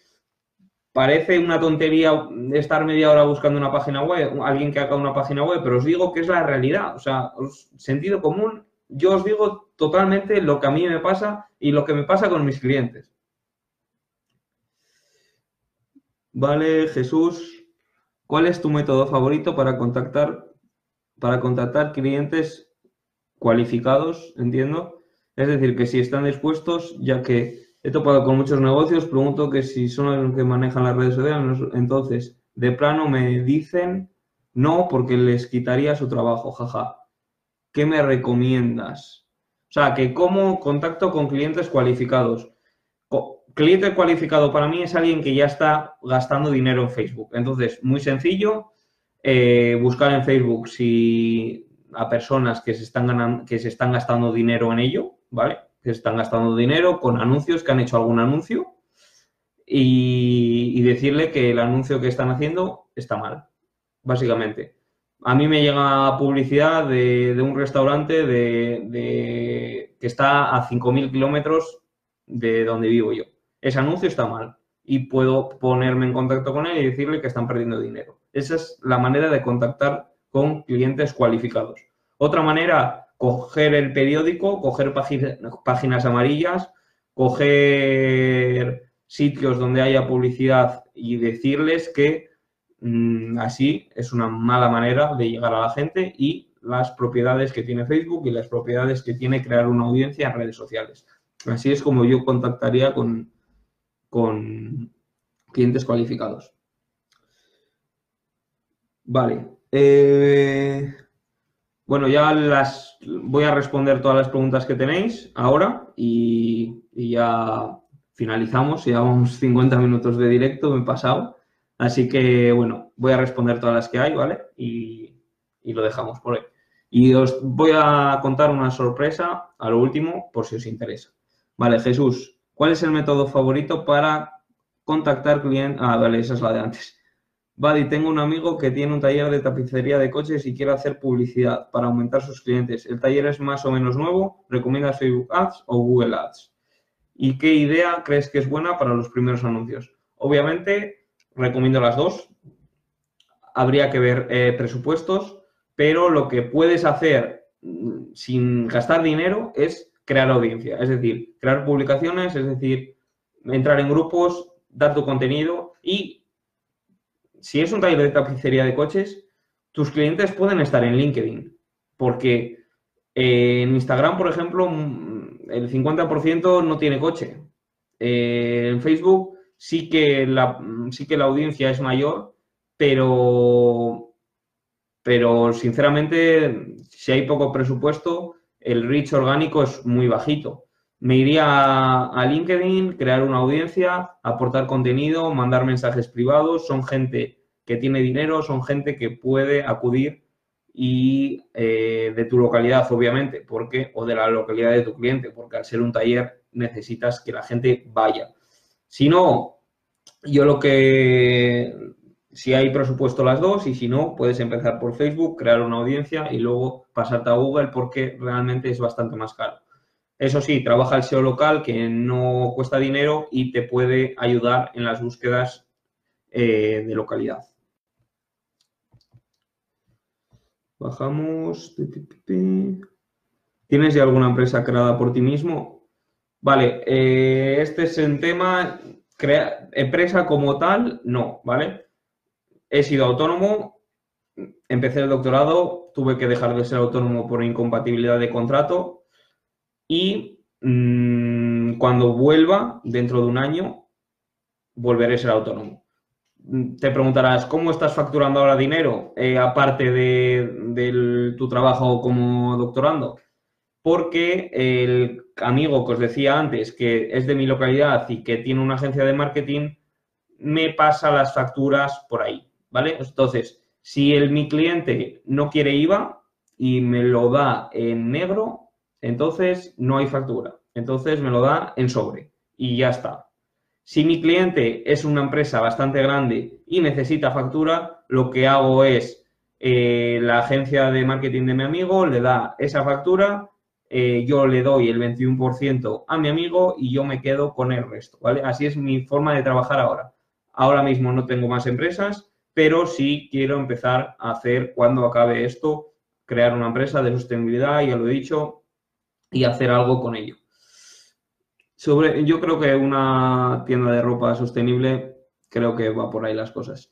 parece una tontería estar media hora buscando una página web, alguien que haga una página web, pero os digo que es la realidad. O sea, sentido común, yo os digo totalmente lo que a mí me pasa y lo que me pasa con mis clientes. Vale, Jesús, ¿cuál es tu método favorito para contactar, para contactar clientes cualificados? Entiendo. Es decir, que si están dispuestos, ya que he topado con muchos negocios, pregunto que si son los que manejan las redes sociales, entonces de plano me dicen no porque les quitaría su trabajo, jaja. ¿Qué me recomiendas? O sea, que cómo contacto con clientes cualificados cliente cualificado para mí es alguien que ya está gastando dinero en Facebook. Entonces, muy sencillo, eh, buscar en Facebook si a personas que se, están que se están gastando dinero en ello, ¿vale? Que se están gastando dinero con anuncios, que han hecho algún anuncio, y, decirle que el anuncio que están haciendo está mal, básicamente. A mí me llega publicidad de, un restaurante de, que está a 5.000 kilómetros de donde vivo yo ese anuncio está mal y puedo ponerme en contacto con él y decirle que están perdiendo dinero. Esa es la manera de contactar con clientes cualificados. Otra manera, coger el periódico, coger páginas amarillas, coger sitios donde haya publicidad y decirles que mm, así es una mala manera de llegar a la gente y las propiedades que tiene Facebook y las propiedades que tiene crear una audiencia en redes sociales. Así es como yo contactaría con, con clientes cualificados. Vale. Eh, bueno, ya las voy a responder todas las preguntas que tenéis ahora y, ya finalizamos. Llevamos 50 minutos de directo, me he pasado. Así que, bueno, voy a responder todas las que hay, ¿vale? Y, y lo dejamos por hoy. Y os voy a contar una sorpresa a lo último, por si os interesa. Vale, Jesús, ¿Cuál es el método favorito para contactar clientes? Ah, vale, esa es la de antes. Buddy, tengo un amigo que tiene un taller de tapicería de coches y quiere hacer publicidad para aumentar sus clientes. El taller es más o menos nuevo. ¿Recomiendas Facebook Ads o Google Ads? ¿Y qué idea crees que es buena para los primeros anuncios? Obviamente, recomiendo las dos. Habría que ver eh, presupuestos, pero lo que puedes hacer mm, sin gastar dinero es crear audiencia, es decir, crear publicaciones, es decir, entrar en grupos, dar tu contenido y si es un taller de tapicería de coches, tus clientes pueden estar en LinkedIn, porque en Instagram, por ejemplo, mm, el 50% no tiene coche. Eh, en Facebook sí que, la, sí que la audiencia es mayor, pero, pero sinceramente, si hay poco presupuesto, el reach orgánico es muy bajito. Me iría a LinkedIn, crear una audiencia, aportar contenido, mandar mensajes privados. Son gente que tiene dinero, son gente que puede acudir y eh, de tu localidad, obviamente, porque o de la localidad de tu cliente, porque al ser un taller necesitas que la gente vaya. Si no, yo lo que si hay presupuesto las dos y si no, puedes empezar por Facebook, crear una audiencia y luego pasarte a Google porque realmente es bastante más caro. Eso sí, trabaja el SEO local que no cuesta dinero y te puede ayudar en las búsquedas eh, de localidad. Bajamos. ¿Tienes ya alguna empresa creada por ti mismo? Vale, eh, este es el tema. empresa como tal, no, ¿vale? He sido autónomo, empecé el doctorado, tuve que dejar de ser autónomo por incompatibilidad de contrato y mm, cuando vuelva, dentro de un año, volveré a ser autónomo. Te preguntarás, ¿cómo estás facturando ahora dinero eh, aparte de, tu trabajo como doctorando? Porque el amigo que os decía antes, que es de mi localidad y que tiene una agencia de marketing, me pasa las facturas por ahí. ¿Vale? Entonces, si el, mi cliente no quiere IVA y me lo da en negro, entonces no hay factura. Entonces me lo da en sobre y ya está. Si mi cliente es una empresa bastante grande y necesita factura, lo que hago es eh, la agencia de marketing de mi amigo le da esa factura, eh, yo le doy el 21% a mi amigo y yo me quedo con el resto, ¿vale? Así es mi forma de trabajar ahora. Ahora mismo no tengo más empresas, pero sí quiero empezar a hacer, cuando acabe esto, crear una empresa de sostenibilidad, ya lo he dicho, y hacer algo con ello. Sobre, yo creo que una tienda de ropa sostenible, creo que va por ahí las cosas.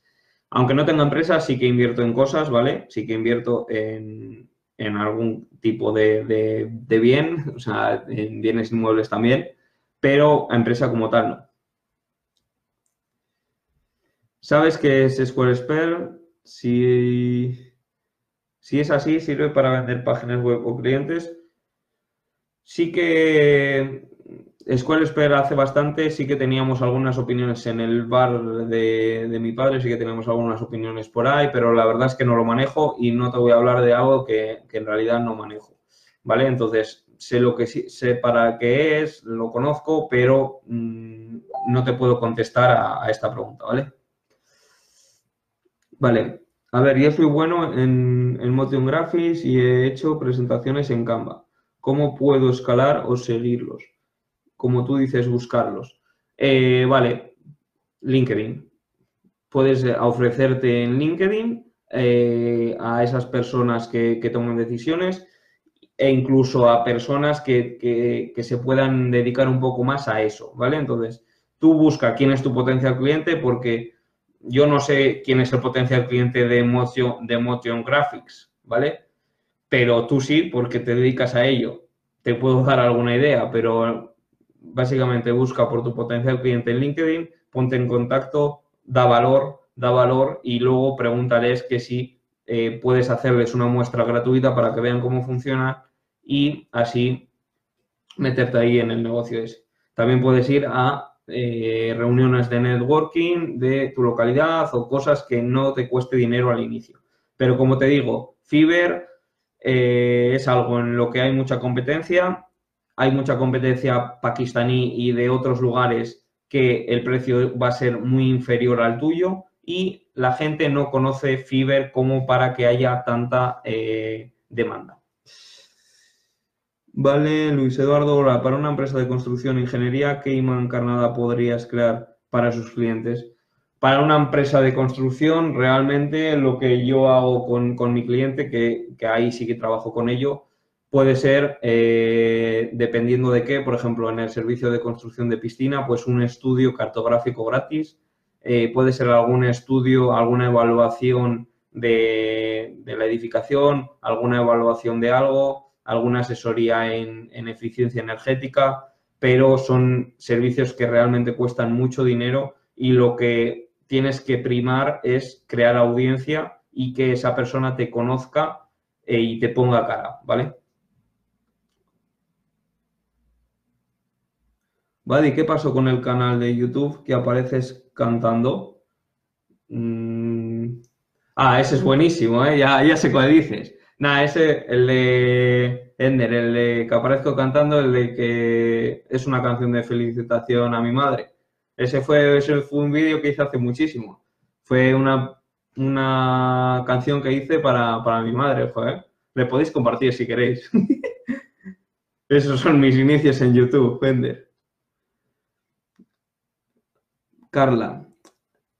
Aunque no tenga empresa, sí que invierto en cosas, ¿vale? Sí que invierto en, algún tipo de, bien, o sea, en bienes inmuebles también, pero a empresa como tal no. ¿Sabes qué es Square Si, si es así, sirve para vender páginas web o clientes. Sí que Square hace bastante, sí que teníamos algunas opiniones en el bar de, mi padre, sí que teníamos algunas opiniones por ahí, pero la verdad es que no lo manejo y no te voy a hablar de algo que, en realidad no manejo, ¿vale? Entonces, sé lo que sé para qué es, lo conozco, pero mm, no te puedo contestar a, esta pregunta, ¿vale? Vale, a ver, yo soy bueno en, en Motion Graphics y he hecho presentaciones en Canva. ¿Cómo puedo escalar o seguirlos? como tú dices, buscarlos. Eh, vale, LinkedIn. Puedes eh, ofrecerte en LinkedIn eh, a esas personas que, toman decisiones e incluso a personas que, se puedan dedicar un poco más a eso, ¿vale? Entonces, tú busca quién es tu potencial cliente porque yo no sé quién es el potencial cliente de Motion, Graphics, ¿vale? Pero tú sí, porque te dedicas a ello. Te puedo dar alguna idea, pero básicamente busca por tu potencial cliente en LinkedIn, ponte en contacto, da valor, da valor y luego pregúntales que si eh, puedes hacerles una muestra gratuita para que vean cómo funciona y así meterte ahí en el negocio ese. También puedes ir a eh, reuniones de networking de tu localidad o cosas que no te cueste dinero al inicio. Pero como te digo, Fiverr eh, es algo en lo que hay mucha competencia hay mucha competencia pakistaní y de otros lugares que el precio va a ser muy inferior al tuyo y la gente no conoce Fiverr como para que haya tanta eh, demanda. Vale, Luis Eduardo, para una empresa de construcción e ingeniería, ¿qué imán encarnada podrías crear para sus clientes? Para una empresa de construcción, realmente lo que yo hago con, mi cliente, que, que ahí sí que trabajo con ello, Puede ser, eh, dependiendo de qué, por ejemplo, en el servicio de construcción de piscina, pues un estudio cartográfico gratis. Eh, puede ser algún estudio, alguna evaluación de, la edificación, alguna evaluación de algo, alguna asesoría en, en eficiencia energética, pero son servicios que realmente cuestan mucho dinero y lo que tienes que primar es crear audiencia y que esa persona te conozca eh, y te ponga cara, ¿vale? Vale, ¿y qué pasó con el canal de YouTube que apareces cantando? Mm, ah, ese es buenísimo, ¿eh? Ya, ya sé cuál dices. Nada, ese, el de Ender, el de que aparezco cantando, el de que es una canción de felicitación a mi madre. Ese fue, ese fue un vídeo que hice hace muchísimo. Fue una, una canción que hice para, para mi madre, joder. Le podéis compartir si queréis. Esos son mis inicios en YouTube, Ender. Carla,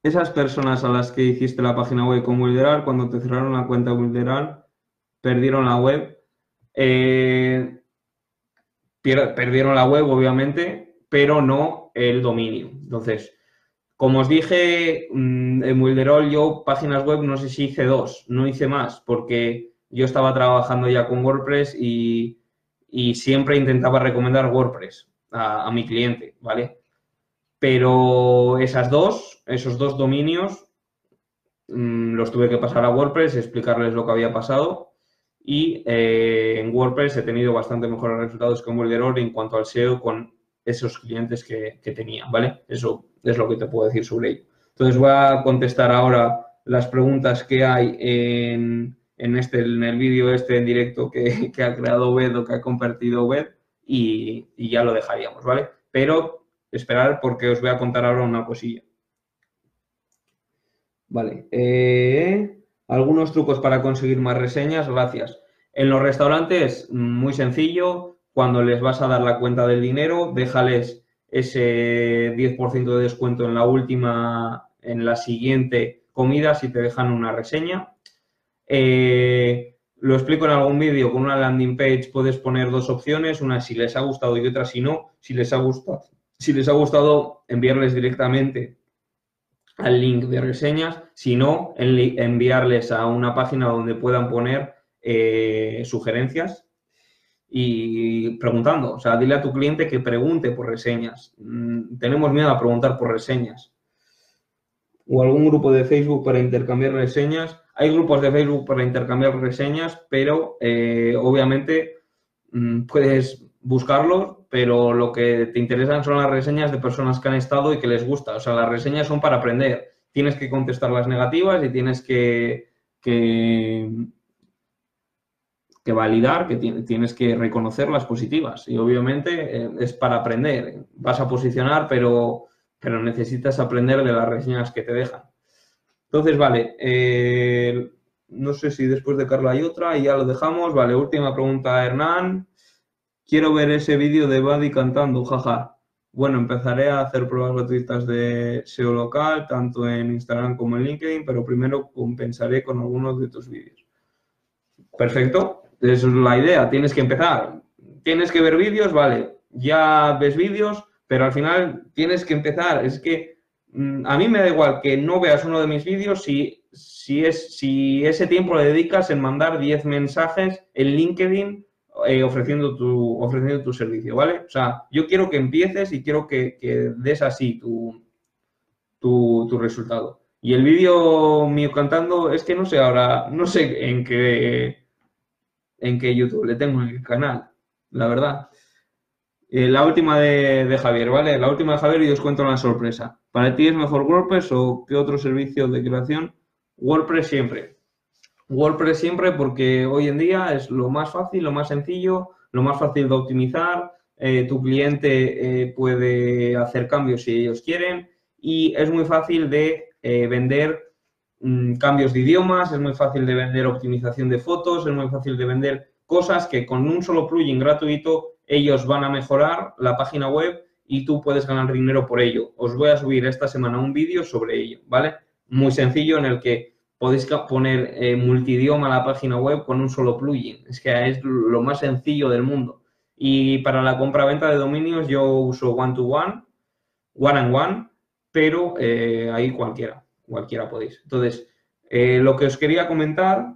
esas personas a las que hiciste la página web con Wilderal, cuando te cerraron la cuenta Wilderal, perdieron la web. Eh, perdieron la web, obviamente, pero no el dominio. Entonces, como os dije, mm, en Wilderol yo páginas web no sé si hice dos, no hice más, porque yo estaba trabajando ya con WordPress y, siempre intentaba recomendar WordPress a, a mi cliente, ¿vale? Pero esas dos, esos dos dominios, mm, los tuve que pasar a WordPress, explicarles lo que había pasado. Y eh, en WordPress he tenido bastante mejores resultados que en Wilderor en cuanto al SEO con esos clientes que, tenía, ¿vale? Eso es lo que te puedo decir sobre ello. Entonces voy a contestar ahora las preguntas que hay en, este, en el vídeo este en directo que, ha creado Obed o que ha compartido Obed y, y ya lo dejaríamos, ¿vale? Pero esperar porque os voy a contar ahora una cosilla. Vale. Eh, Algunos trucos para conseguir más reseñas, gracias. En los restaurantes, muy sencillo, cuando les vas a dar la cuenta del dinero, déjales ese 10% de descuento en la última, en la siguiente comida si te dejan una reseña. Eh, lo explico en algún vídeo, con una landing page puedes poner dos opciones, una si les ha gustado y otra si no. Si les ha gustado, si les ha gustado enviarles directamente al link de reseñas, si no, enviarles a una página donde puedan poner eh, sugerencias y preguntando. O sea, dile a tu cliente que pregunte por reseñas. Mm, tenemos miedo a preguntar por reseñas. O algún grupo de Facebook para intercambiar reseñas. Hay grupos de Facebook para intercambiar reseñas, pero eh, obviamente mm, puedes buscarlos, pero lo que te interesan son las reseñas de personas que han estado y que les gusta. O sea, las reseñas son para aprender. Tienes que contestar las negativas y tienes que, que, validar, que tienes que reconocer las positivas. Y obviamente eh, es para aprender. Vas a posicionar, pero, pero necesitas aprender de las reseñas que te dejan. Entonces, vale, eh, no sé si después de Carla hay otra y ya lo dejamos. Vale, última pregunta, Hernán. Quiero ver ese vídeo de Buddy cantando, jaja. Bueno, empezaré a hacer pruebas gratuitas de SEO local, tanto en Instagram como en LinkedIn, pero primero compensaré con algunos de tus vídeos. Perfecto, esa es la idea, tienes que empezar. Tienes que ver vídeos, vale, ya ves vídeos, pero al final tienes que empezar. Es que mm, a mí me da igual que no veas uno de mis vídeos si, si, es, si ese tiempo lo dedicas en mandar 10 mensajes en LinkedIn eh, ofreciendo, tu, ofreciendo tu servicio, ¿vale? O sea, yo quiero que empieces y quiero que, des así tu, tu, resultado. Y el vídeo mío cantando es que no sé ahora, no sé en qué, en qué YouTube le tengo en el canal, la verdad. Eh, la última de, de, Javier, ¿vale? La última de Javier y os cuento una sorpresa. ¿Para ti es mejor WordPress o qué otro servicio de creación? WordPress siempre. WordPress siempre porque hoy en día es lo más fácil, lo más sencillo, lo más fácil de optimizar. Eh, tu cliente eh, puede hacer cambios si ellos quieren y es muy fácil de eh, vender mm, cambios de idiomas, es muy fácil de vender optimización de fotos, es muy fácil de vender cosas que con un solo plugin gratuito ellos van a mejorar la página web y tú puedes ganar dinero por ello. Os voy a subir esta semana un vídeo sobre ello, ¿vale? Muy sencillo en el que podéis poner eh, multidioma a la página web con un solo plugin. Es que es lo más sencillo del mundo. Y para la compra-venta de dominios yo uso one-to-one, one-and-one, pero eh, ahí cualquiera, cualquiera podéis. Entonces, eh, lo que os quería comentar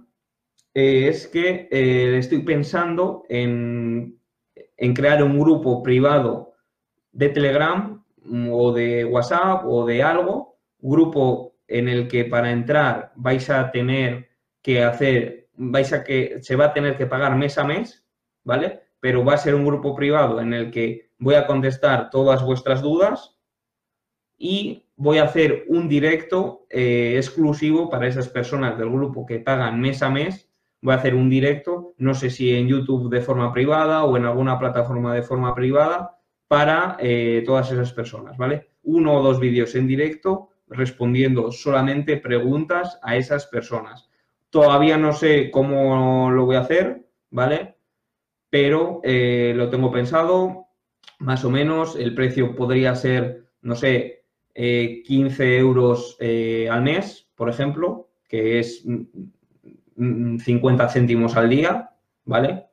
es que estoy pensando en, en crear un grupo privado de Telegram o de WhatsApp o de algo, grupo en el que para entrar vais a tener que hacer, vais a que se va a tener que pagar mes a mes, ¿vale? Pero va a ser un grupo privado en el que voy a contestar todas vuestras dudas y voy a hacer un directo eh, exclusivo para esas personas del grupo que pagan mes a mes. Voy a hacer un directo, no sé si en YouTube de forma privada o en alguna plataforma de forma privada para eh, todas esas personas, ¿vale? Uno o dos vídeos en directo respondiendo solamente preguntas a esas personas. Todavía no sé cómo lo voy a hacer, ¿vale? Pero eh, lo tengo pensado, más o menos, el precio podría ser, no sé, 15 eh, euros eh, al mes, por ejemplo, que es 50 mm, mm, céntimos al día, ¿vale?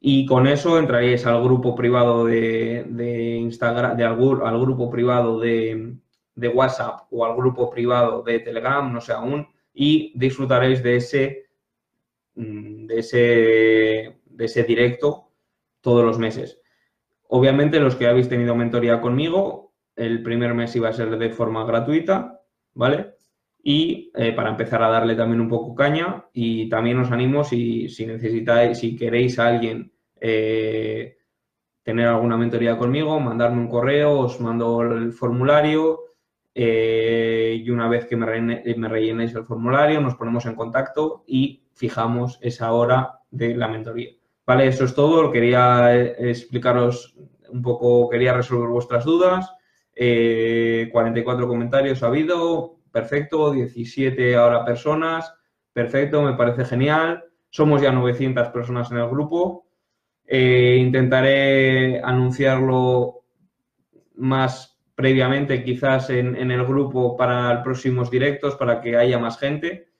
Y con eso entraréis al grupo privado de, Instagram, de al grupo privado de, de WhatsApp o al grupo privado de Telegram, no sé aún, y disfrutaréis de ese, mm, de ese, de ese directo todos los meses. Obviamente, los que habéis tenido mentoría conmigo, el primer mes iba a ser de forma gratuita, ¿vale? Y eh, para empezar a darle también un poco caña y también os animo si, si necesitáis, si queréis a alguien eh, tener alguna mentoría conmigo, mandarme un correo, os mando el formulario, eh, y una vez que me, rellenéis el formulario, nos ponemos en contacto y fijamos esa hora de la mentoría. Vale, eso es todo. Quería eh, explicaros un poco, quería resolver vuestras dudas. 44 eh, comentarios ha habido, perfecto, 17 ahora personas. perfecto, me parece genial. Somos ya 900 personas en el grupo. Eh, intentaré anunciarlo más previamente, quizás en, el grupo para próximos directos, para que haya más gente.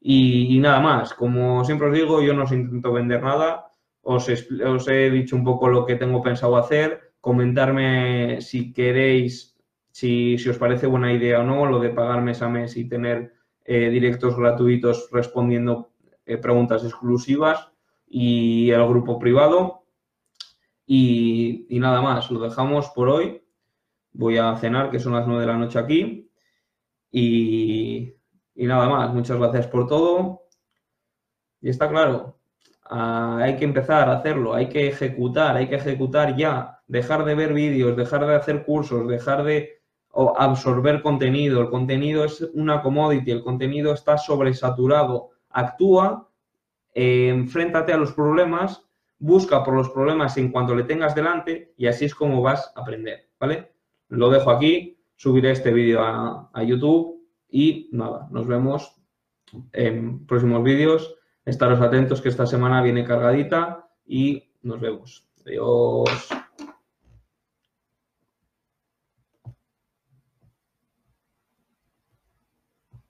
Y, nada más, como siempre os digo, yo no os intento vender nada. Os, os he dicho un poco lo que tengo pensado hacer. Comentarme si queréis, si, si os parece buena idea o no, lo de pagar mes a mes y tener eh, directos gratuitos respondiendo eh, preguntas exclusivas y el grupo privado. Y, nada más, lo dejamos por hoy. Voy a cenar, que son las 9 de la noche aquí. Y, nada más, muchas gracias por todo. Y está claro, ah, hay que empezar a hacerlo, hay que ejecutar, hay que ejecutar ya, dejar de ver vídeos, dejar de hacer cursos, dejar de absorber contenido. El contenido es una commodity, el contenido está sobresaturado. Actúa, eh, enfréntate a los problemas, busca por los problemas en cuanto le tengas delante y así es como vas a aprender, ¿vale? Lo dejo aquí, subiré este vídeo a, YouTube y nada, nos vemos en próximos vídeos. Estaros atentos que esta semana viene cargadita y nos vemos. Adiós.